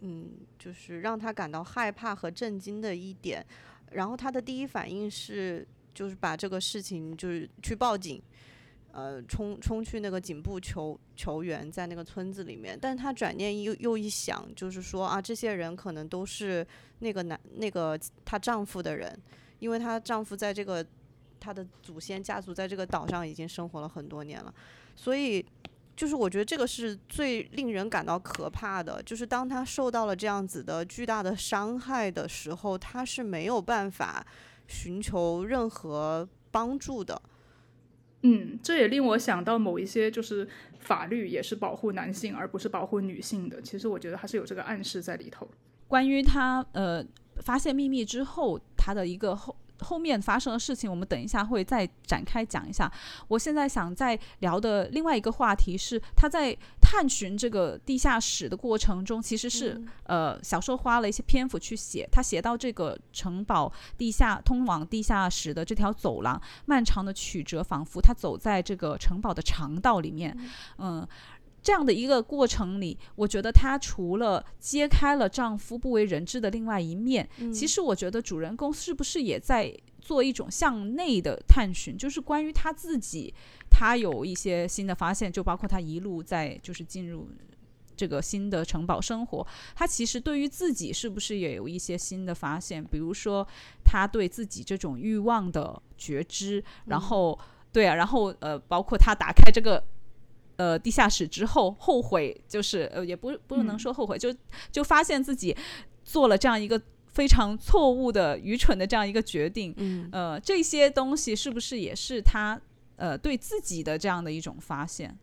嗯，就是让他感到害怕和震惊的一点。然后他的第一反应是，就是把这个事情就是去报警，呃，冲冲去那个警部求求援，在那个村子里面。但他转念又又一想，就是说啊，这些人可能都是那个男那个她丈夫的人。因为她丈夫在这个她的祖先家族在这个岛上已经生活了很多年了，所以就是我觉得这个是最令人感到可怕的，就是当她受到了这样子的巨大的伤害的时候，她是没有办法寻求任何帮助的。嗯，这也令我想到某一些就是法律也是保护男性而不是保护女性的。其实我觉得还是有这个暗示在里头。关于他呃发现秘密之后，他的一个后后面发生的事情，我们等一下会再展开讲一下。我现在想再聊的另外一个话题是，他在探寻这个地下室的过程中，其实是、嗯呃小说花了一些篇幅去写。他写到这个城堡地下通往地下室的这条走廊，漫长的曲折，仿佛他走在这个城堡的长道里面，嗯。这样的一个过程里，我觉得她除了揭开了丈夫不为人知的另外一面，嗯其实我觉得主人公是不是也在做一种向内的探寻，就是关于她自己，她有一些新的发现，就包括她一路在就是进入这个新的城堡生活，他其实对于自己是不是也有一些新的发现？比如说他对自己这种欲望的觉知，然后、对啊，然后呃，包括他打开这个。呃，地下室之后后悔，就是呃，也不不能嗯说后悔，就就发现自己做了这样一个非常错误的、愚蠢的这样一个决定。嗯呃，这些东西是不是也是他呃对自己的这样的一种发现？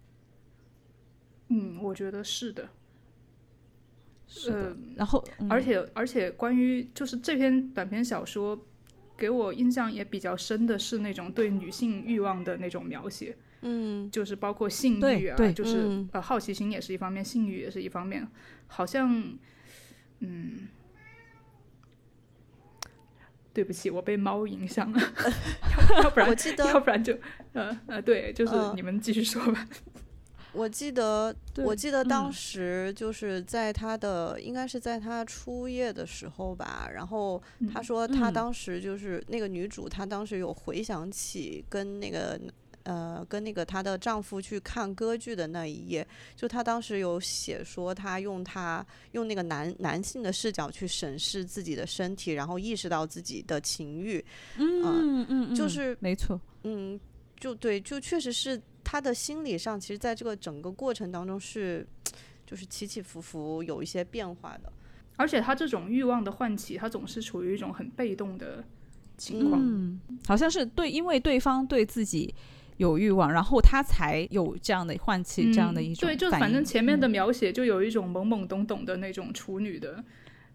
嗯，我觉得是的。是的。呃然后，嗯而且而且关于就是这篇短篇小说，给我印象也比较深的是那种对女性欲望的那种描写，嗯就是包括性欲啊，就是、嗯呃好奇心也是一方面，性欲也是一方面，好像嗯。对不起，我被猫影响了，要要不然我记得要不然就呃呃，对，就是嗯你们继续说吧。我记得，我记得当嗯时就是在他的，应该是在他初夜的时候吧。然后他说他嗯当时就是那个女主，她当时有回想起跟那个呃跟那个她的丈夫去看歌剧的那一页，就她当时有写说，她用她用那个男男性的视角去审视自己的身体，然后意识到自己的情欲，嗯嗯，就是没错，嗯，就对，就确实是她的心理上，其实在这个整个过程当中是就是起起伏伏，有一些变化的。而且她这种欲望的唤起，她总是处于一种很被动的情况，嗯，好像是对，因为对方对自己有欲望，然后他才有这样的唤起这样的一种、对，就反正前面的描写就有一种懵懵懂懂的那种处女的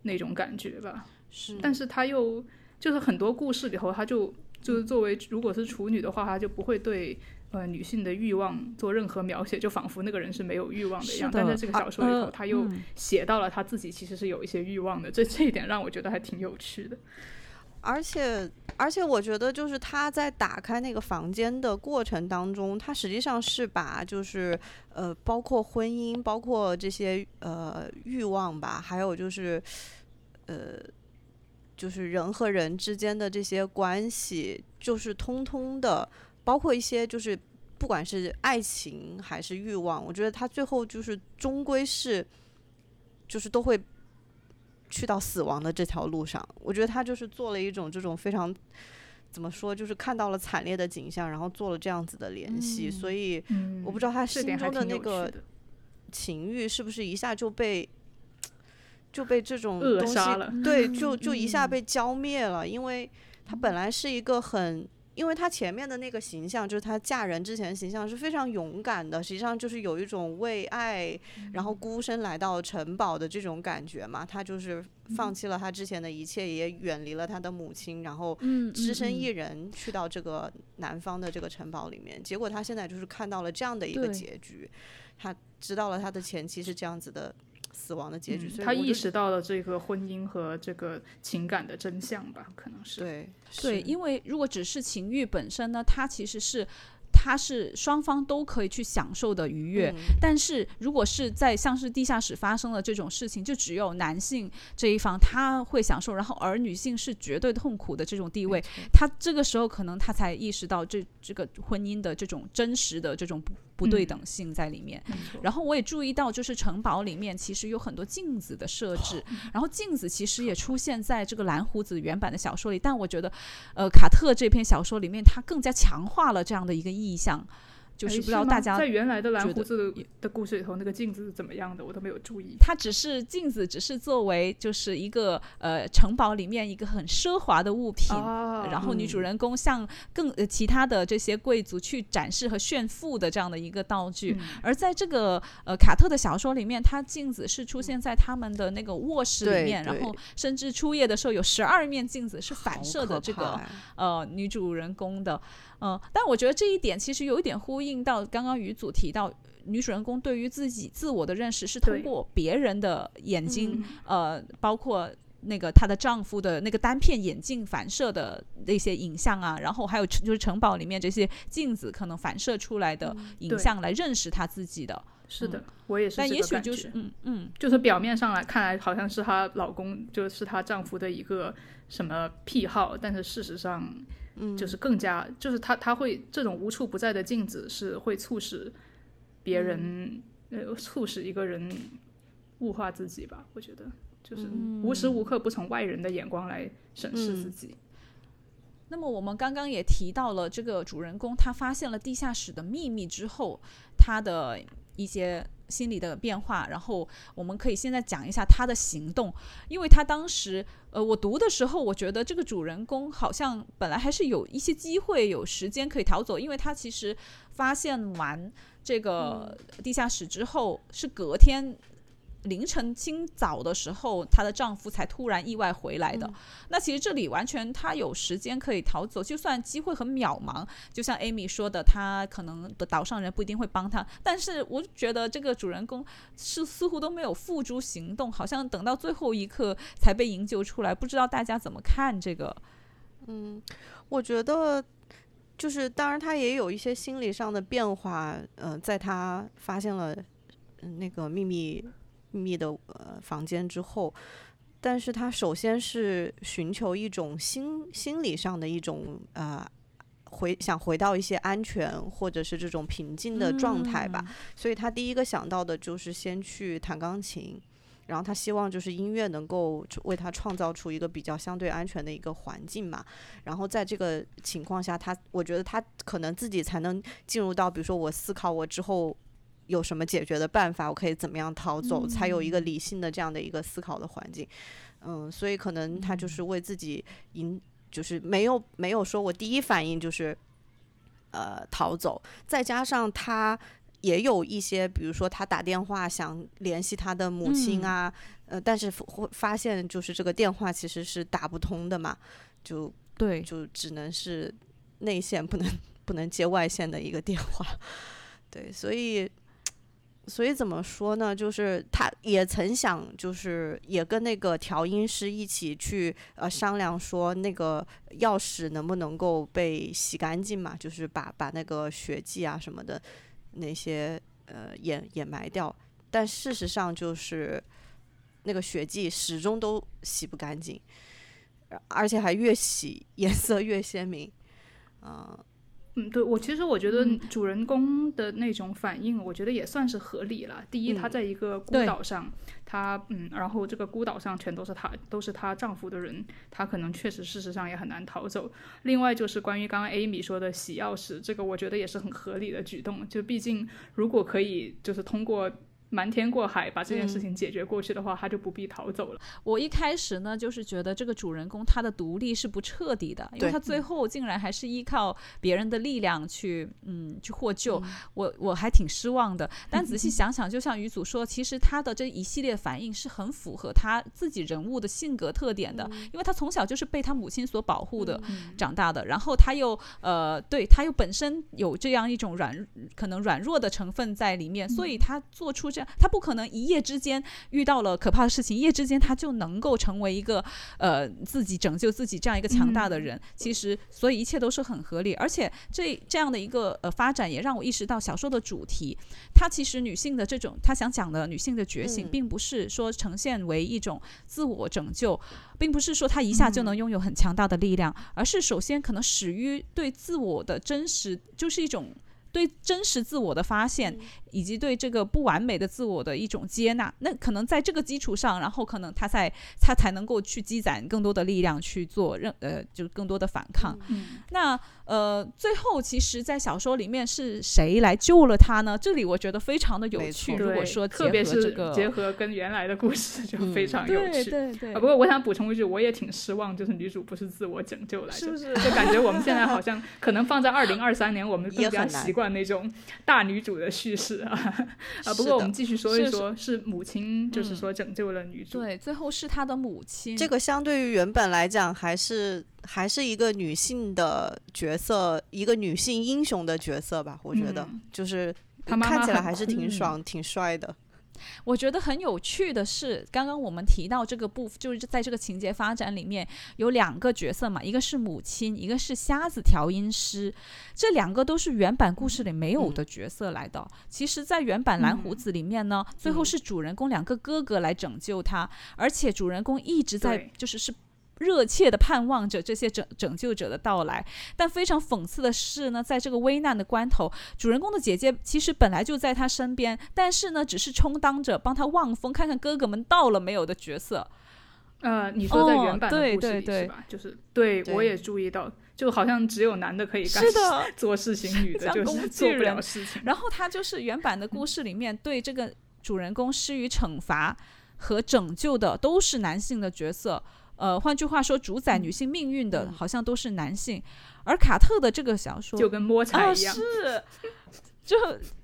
那种感觉吧。是，但是他又就是很多故事里头，他就就是作为如果是处女的话，他就不会对。呃，女性的欲望做任何描写，就仿佛那个人是没有欲望的一样。但在这个小说里头，他又写到了他自己其实是有一些欲望的。这 这一点让我觉得还挺有趣的。而且，而且我觉得就是他在打开那个房间的过程当中，他实际上是把就是呃，包括婚姻，包括这些呃欲望吧，还有就是呃，就是人和人之间的这些关系，就是通通的。包括一些就是，不管是爱情还是欲望，我觉得他最后就是终归是，就是都会去到死亡的这条路上。我觉得他就是做了一种这种非常怎么说，就是看到了惨烈的景象，然后做了这样子的联系。所以我不知道他心中的那个情欲是不是一下就被就被这种东西对，就就一下被浇灭了，因为他本来是一个很。因为她前面的那个形象，就是她嫁人之前形象是非常勇敢的，实际上就是有一种为爱然后孤身来到城堡的这种感觉嘛。她就是放弃了她之前的一切，也远离了她的母亲，然后只身一人去到这个南方的这个城堡里面。结果她现在就是看到了这样的一个结局，她知道了她的前妻是这样子的。死亡的结局，他意识到了这个婚姻和这个情感的真相吧？可能是对对，因为如果只是情欲本身呢，它其实是。它是双方都可以去享受的愉悦，但是如果是在像是地下室发生的这种事情，就只有男性这一方他会享受，然后而女性是绝对痛苦的这种地位，他这个时候可能他才意识到这这个婚姻的这种真实的这种不不对等性在里面。然后我也注意到，就是城堡里面其实有很多镜子的设置，然后镜子其实也出现在这个蓝胡子原版的小说里，但我觉得，呃，卡特这篇小说里面他更加强化了这样的一个。意象，就是不知道大家在原来的蓝胡子的故事里头，那个镜子是怎么样的，我都没有注意。它只是镜子，只是作为就是一个呃城堡里面一个很奢华的物品，然后女主人公向更呃其他的这些贵族去展示和炫富的这样的一个道具。而在这个呃卡特的小说里面，它镜子是出现在他们的那个卧室里面，然后甚至初夜的时候有十二面镜子是反射的这个呃女主人公的。嗯，但我觉得这一点其实有一点呼应到刚刚于祖提到女主人公对于自己自我的认识是通过别人的眼睛，呃，包括那个她的丈夫的那个单片眼镜反射的那些影像啊，然后还有就是城堡里面这些镜子可能反射出来的影像来认识她自己的。是的，我也是。但也许就是嗯嗯，就是表面上来看来好像是她老公就是她丈夫的一个什么癖好，但是事实上。就是更加，就是他他会这种无处不在的镜子是会促使别人呃促使一个人物化自己吧？我觉得就是无时无刻不从外人的眼光来审视自己。那么我们刚刚也提到了这个主人公，他发现了地下室的秘密之后，他的一些。心理的变化，然后我们可以现在讲一下他的行动，因为他当时，呃，我读的时候，我觉得这个主人公好像本来还是有一些机会、有时间可以逃走，因为他其实发现完这个地下室之后，是隔天。凌晨清早的时候，她的丈夫才突然意外回来的。那其实这里完全她有时间可以逃走，就算机会很渺茫，就像 Amy 说的，她可能的岛上人不一定会帮她。但是我觉得这个主人公是似乎都没有付诸行动，好像等到最后一刻才被营救出来。不知道大家怎么看这个？嗯，我觉得就是当然他也有一些心理上的变化。嗯，在他发现了那个秘密。秘密的呃房间之后，但是他首先是寻求一种心心理上的一种呃回想回到一些安全或者是这种平静的状态吧，所以他第一个想到的就是先去弹钢琴。然后他希望就是音乐能够为他创造出一个比较相对安全的一个环境嘛。然后在这个情况下，他我觉得他可能自己才能进入到，比如说我思考我之后有什么解决的办法，我可以怎么样逃走，才有一个理性的这样的一个思考的环境。嗯，所以可能他就是为自己赢，就是没有没有说我第一反应就是呃逃走，再加上他。也有一些，比如说他打电话想联系他的母亲啊，呃，但是会发现就是这个电话其实是打不通的嘛，就对，就只能是内线不能不能接外线的一个电话，对，所以所以怎么说呢？就是他也曾想，就是也跟那个调音师一起去呃商量说，那个钥匙能不能够被洗干净嘛，就是把把那个血迹啊什么的。那些呃掩掩埋掉，但事实上就是那个血迹始终都洗不干净，而且还越洗颜色越鲜明，啊。嗯，对我其实我觉得主人公的那种反应，我觉得也算是合理了。第一，他在一个孤岛上，他嗯，然后这个孤岛上全都是她都是她丈夫的人，她可能确实事实上也很难逃走。另外就是关于刚刚 Amy 说的洗钥匙，这个我觉得也是很合理的举动。就毕竟如果可以，就是通过。瞒天过海把这件事情解决过去的话，他就不必逃走了。我一开始呢，就是觉得这个主人公他的独立是不彻底的，因为他最后竟然还是依靠别人的力量去，嗯，去获救。我我还挺失望的。但 仔细想想，就像于祖说，其实他的这一系列反应是很符合他自己人物的性格特点的，因为他从小就是被他母亲所保护的长大的，然后他又呃，对他又本身有这样一种软可能软弱的成分在里面，所以他做出这。他不可能一夜之间遇到了可怕的事情，一夜之间他就能够成为一个呃自己拯救自己这样一个强大的人。其实，所以一切都是很合理，而且这这样的一个呃发展也让我意识到小说的主题，它其实女性的这种他想讲的女性的觉醒，并不是说呈现为一种自我拯救，并不是说她一下就能拥有很强大的力量，而是首先可能始于对自我的真实，就是一种。对真实自我的发现，以及对这个不完美的自我的一种接纳，那可能在这个基础上，然后可能他在他才能够去积攒更多的力量去做任呃，就是更多的反抗。那。呃，最后其实，在小说里面是谁来救了他呢？这里我觉得非常的有趣。如果说特别是结合跟原来的故事，就非常有趣。对对对。不过我想补充一句，我也挺失望，就是女主不是自我拯救来着，就感觉我们现在好像 可能放在二零二三年，我们更加习惯那种大女主的叙事啊。啊，不过我们继续说一说，是母亲，就是说拯救了女主。对，最后是她的母亲。这个相对于原本来讲，还是。还是一个女性的角色，一个女性英雄的角色吧。我觉得，就是看起来还是挺爽、挺帅的。我觉得很有趣的是，刚刚我们提到这个部分，就是在这个情节发展里面有两个角色嘛，一个是母亲，一个是瞎子调音师，这两个都是原版故事里没有的角色来的。其实，在原版蓝胡子里面呢，最后是主人公两个哥哥来拯救他，而且主人公一直在就是是。热切的盼望着这些拯拯救者的到来，但非常讽刺的是呢，在这个危难的关头，主人公的姐姐其实本来就在他身边，但是呢，只是充当着帮他望风、看看哥哥们到了没有的角色。呃，你说在原版的故事里是吧？就是对我也注意到，就好像只有男的可以干 做事情，女的 就是做不了事情。然后他就是原版的故事里面对这个主人公施予惩罚和拯救的都是男性的角色。呃，换句话说，主宰女性命运的好像都是男性，而卡特的这个小说就跟摸彩一样，是，就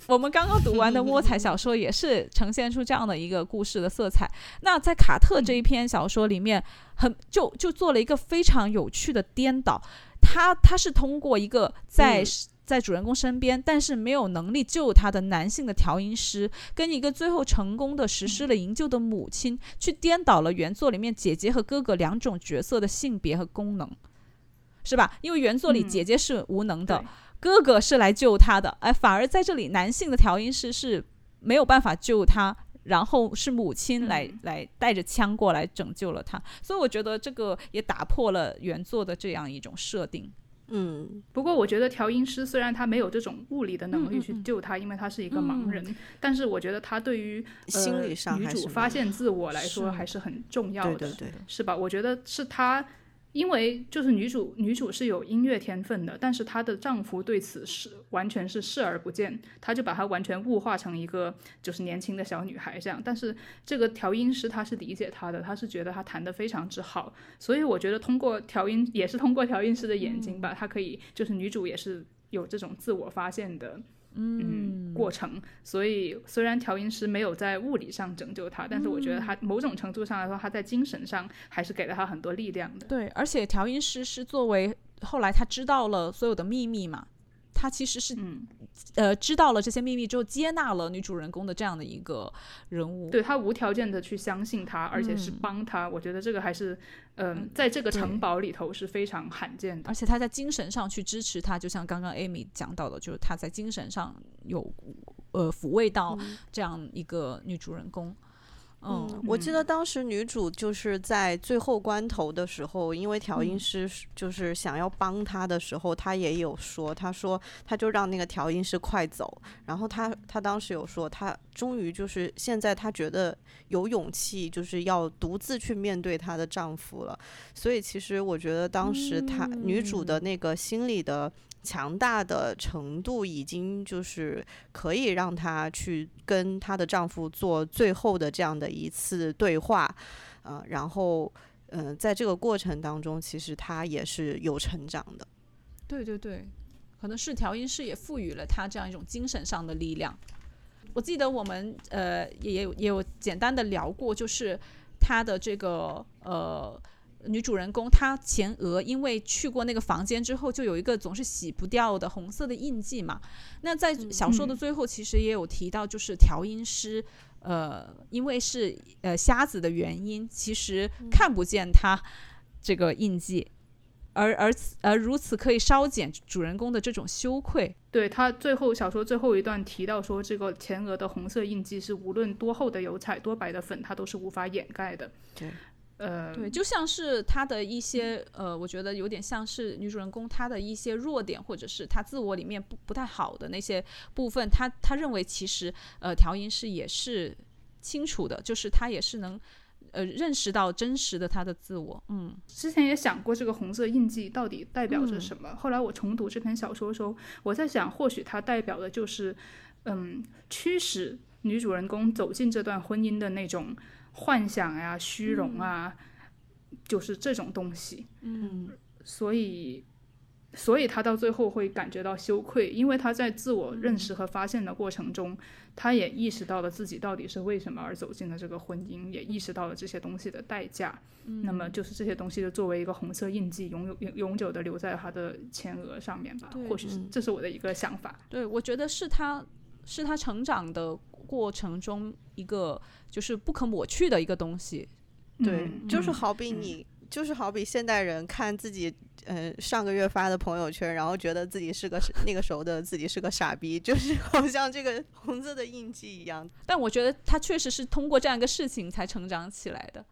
我们刚刚读完的摸彩小说也是呈现出这样的一个故事的色彩。那在卡特这一篇小说里面，很就就做了一个非常有趣的颠倒，他他是通过一个在。在主人公身边，但是没有能力救他的男性的调音师，跟一个最后成功的实施了营救的母亲，去颠倒了原作里面姐姐和哥哥两种角色的性别和功能，是吧？因为原作里姐姐是无能的，哥哥是来救他的，哎，反而在这里男性的调音师是没有办法救他，然后是母亲来来带着枪过来拯救了他，所以我觉得这个也打破了原作的这样一种设定。嗯，不过我觉得调音师虽然他没有这种物理的能力去救他，因为他是一个盲人，但是我觉得他对于心理上呃、女主发现自我来说还是很重要的，对对对，是吧？我觉得是她，因为就是女主女主是有音乐天分的，但是她的丈夫对此是完全是视而不见，她就把她完全物化成一个就是年轻的小女孩这样。但是这个调音师他是理解她的，他是觉得她弹得非常之好，所以我觉得通过调音也是通过调音师的眼睛吧，她可以就是女主也是有这种自我发现的。嗯，过程。所以虽然调音师没有在物理上拯救他，但是我觉得他某种程度上来说，他在精神上还是给了他很多力量的。对，而且调音师是作为后来他知道了所有的秘密嘛，他其实是嗯，呃知道了这些秘密之后，接纳了女主人公的这样的一个人物。对他无条件的去相信他，而且是嗯帮他。我觉得这个还是，嗯、在这个城堡里头是非常罕见的。而且他在精神上去支持他，就像刚刚 Amy 讲到的，就是他在精神上有呃抚慰到这样一个女主人公。嗯，嗯，我记得当时女主就是在最后关头的时候，因为调音嗯。师就是想要帮她的时候，她也有说，她说她就让那个调音师快走，然后她她当时有说，她终于就是现在她觉得有勇气，就是要独自去面对她的丈夫了，所以其实我觉得当时她、女主的那个心理的。强大的程度已经就是可以让她去跟她的丈夫做最后的这样的一次对话，呃，然后，嗯、在这个过程当中，其实她也是有成长的。对对对，可能是调音师也赋予了她这样一种精神上的力量。我记得我们呃也有也有简单的聊过，就是她的这个呃。女主人公她前额因为去过那个房间之后，就有一个总是洗不掉的红色的印记嘛。那在小说的最后，其实也有提到，就是调音师，呃，因为是呃瞎子的原因，其实看不见他这个印记，而而而如此可以稍减主人公的这种羞愧。对他最后小说最后一段提到说，这个前额的红色印记是无论多厚的油彩、多白的粉，它都是无法掩盖的。对。呃，对，就像是他的一些呃，我觉得有点像是女主人公她的一些弱点，或者是她自我里面不不太好的那些部分，她她认为其实呃调音师也是清楚的，就是她也是能呃认识到真实的她的自我。嗯，之前也想过这个红色印记到底代表着什么。后来我重读这篇小说的时候，我在想，或许它代表的就是嗯驱使女主人公走进这段婚姻的那种。幻想呀、虚荣啊，嗯、就是这种东西。嗯，所以，所以他到最后会感觉到羞愧，因为他在自我认识和发现的过程中，他也意识到了自己到底是为什么而走进了这个婚姻，也意识到了这些东西的代价。嗯、那么，就是这些东西就作为一个红色印记，永永永久的留在他的前额上面吧。或许是这是我的一个想法。对，我觉得是他是他成长的过程中一个。就是不可抹去的一个东西，对，嗯、就是好比你，嗯、就是好比现代人看自己，呃，上个月发的朋友圈，然后觉得自己是个那个时候的自己是个傻逼，就是 好像这个红色的印记一样。但我觉得他确实是通过这样一个事情才成长起来的。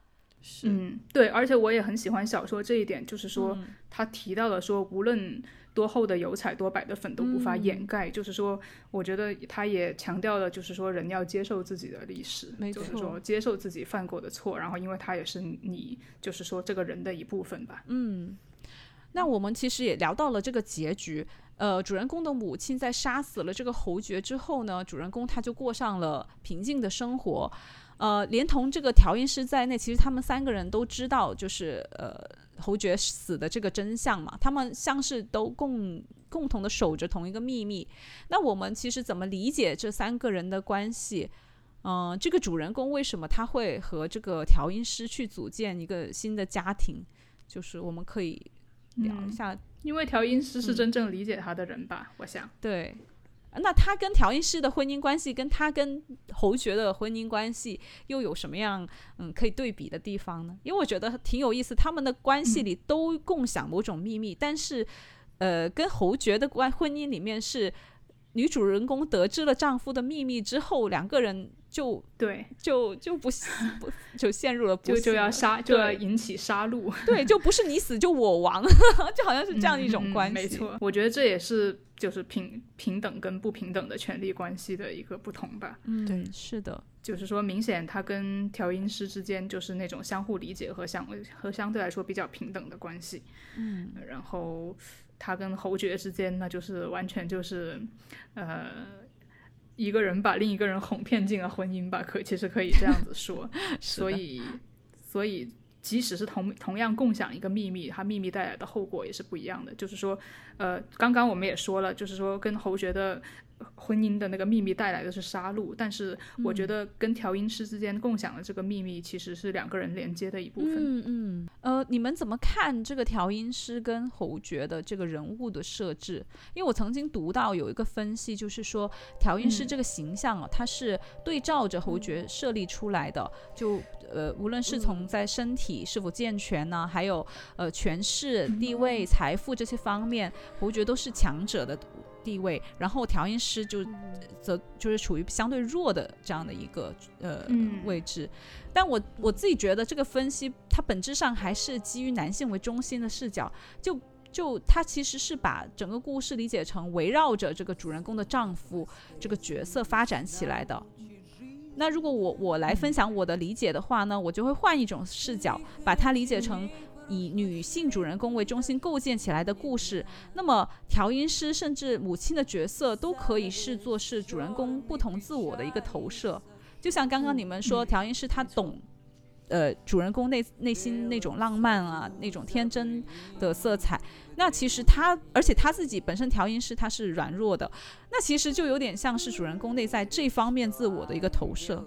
是，嗯，对，而且我也很喜欢小说这一点，就是说、嗯、他提到了说，无论。多厚的油彩、多白的粉都无法掩盖。嗯、就是说，我觉得他也强调了，就是说人要接受自己的历史，就是说接受自己犯过的错，然后因为他也是你，就是说这个人的一部分吧。嗯，那我们其实也聊到了这个结局。呃，主人公的母亲在杀死了这个侯爵之后呢，主人公他就过上了平静的生活。呃，连同这个调音师在内，其实他们三个人都知道，就是呃。侯爵死的这个真相嘛，他们像是都共共同的守着同一个秘密。那我们其实怎么理解这三个人的关系？嗯、呃，这个主人公为什么他会和这个调音师去组建一个新的家庭？就是我们可以聊一下，嗯、因为调音师是真正理解他的人吧？嗯、我想，对。那他跟调音师的婚姻关系，跟他跟侯爵的婚姻关系又有什么样嗯可以对比的地方呢？因为我觉得挺有意思，他们的关系里都共享某种秘密，嗯、但是呃，跟侯爵的关婚姻里面是女主人公得知了丈夫的秘密之后，两个人就对，就就不不就陷入了就就要杀，就要引起杀戮。对，就不是你死就我亡，就好像是这样一种嗯关系。没错，我觉得这也是就是平平等跟不平等的权利关系的一个不同吧。嗯，对是的，就是说，明显他跟调音师之间就是那种相互理解和相和相对来说比较平等的关系。嗯，然后他跟侯爵之间那，就是完全就是呃。一个人把另一个人哄骗进了婚姻吧，可其实可以这样子说。所以，所以即使是同同样共享一个秘密，它秘密带来的后果也是不一样的。就是说，呃，刚刚我们也说了，就是说跟侯爵的婚姻的那个秘密带来的是杀戮，但是我觉得跟调音师之间共享的这个秘密，其实是两个人连接的一部分。嗯嗯，呃，你们怎么看这个调音师跟侯爵的这个人物的设置？因为我曾经读到有一个分析，就是说调音师嗯这个形象啊，它是对照着侯爵设立出来的，就呃，无论是从在身体是否健全呢，还有呃权势、地位、财富这些方面，侯爵都是强者的。地位，然后调音师就则就是处于相对弱的这样的一个呃、嗯。位置，但我我自己觉得这个分析，它本质上还是基于男性为中心的视角，就就它其实是把整个故事理解成围绕着这个主人公的丈夫这个角色发展起来的。那如果我我来分享我的理解的话呢，我就会换一种视角，把它理解成以女性主人公为中心构建起来的故事。那么调音师甚至母亲的角色都可以视作是主人公不同自我的一个投射。就像刚刚你们说，调音师他懂，呃，主人公内内心那种浪漫啊，那种天真的色彩。那其实他，而且他自己本身调音师他是软弱的，那其实就有点像是主人公内在这方面自我的一个投射。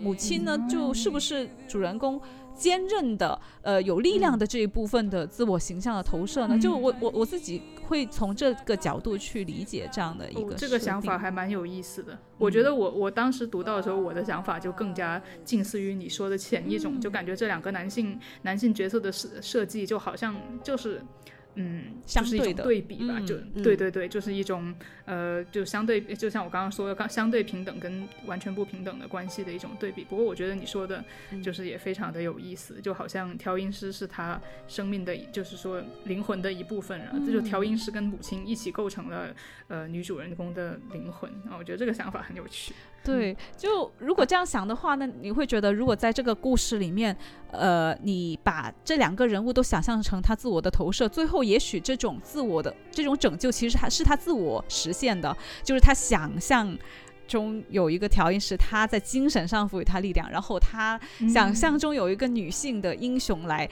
母亲呢，就是不是主人公坚韧的、呃有力量的这一部分的自我形象的投射呢？就我我我自己会从这个角度去理解这样的一个、哦、这个想法。还蛮有意思的。我觉得我我当时读到的时候，我的想法就更加近似于你说的前一种，就感觉这两个男性男性角色的设设计就好像就是。嗯，就是一种对比吧，嗯、就对对对，就是一种呃，就相对，就像我刚刚说的，刚相对平等跟完全不平等的关系的一种对比。不过我觉得你说的，就是也非常的有意思，就好像调音师是他生命的，就是说灵魂的一部分，然后这就调音师跟母亲一起构成了呃女主人公的灵魂啊，我觉得这个想法很有趣。对，就如果这样想的话那，你会觉得，如果在这个故事里面，呃，你把这两个人物都想象成他自我的投射，最后也许这种自我的这种拯救，其实还是他自我实现的，就是他想象中有一个调音师，他在精神上赋予他力量，然后他想象中有一个女性的英雄来。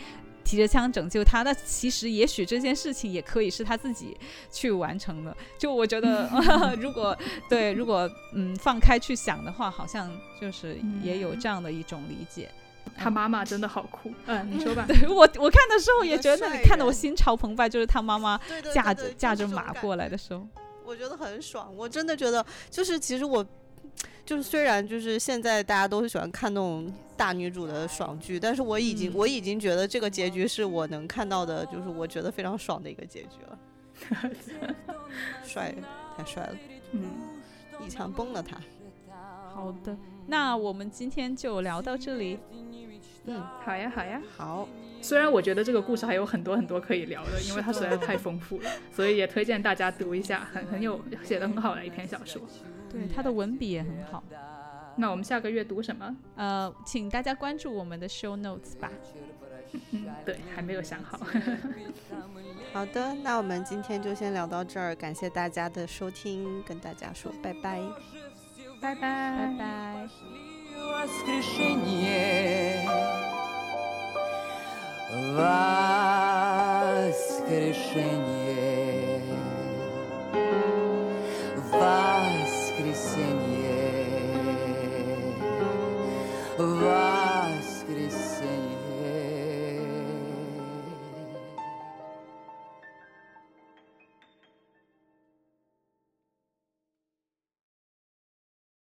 提着枪拯救他，那其实也许这件事情也可以是他自己去完成的。就我觉得，如果对，如果嗯放开去想的话，好像就是也有这样的一种理解。他妈妈真的好酷，嗯，你说吧。对我我看的时候也觉得，你看得我心潮澎湃，就是他妈妈 驾着驾着马过来的时候，我觉得很爽。我真的觉得，就是其实我。就是虽然就是现在大家都是喜欢看那种大女主的爽剧，但是我已经、嗯、我已经觉得这个结局是我能看到的，就是我觉得非常爽的一个结局了。帅，太帅了，嗯，一枪崩了他。好的，那我们今天就聊到这里。嗯，好呀，好呀，好。虽然我觉得这个故事还有很多很多可以聊的，因为它实在太丰富了，所以也推荐大家读一下，很很有写的很好的一篇小说。对，他的文笔也很好。那我们下个月读什么？呃，请大家关注我们的 show notes 吧。嗯，对，还没有想好。好的，那我们今天就先聊到这儿，感谢大家的收听，跟大家说拜拜，拜拜，拜拜。 воскрешение, воскресенье, of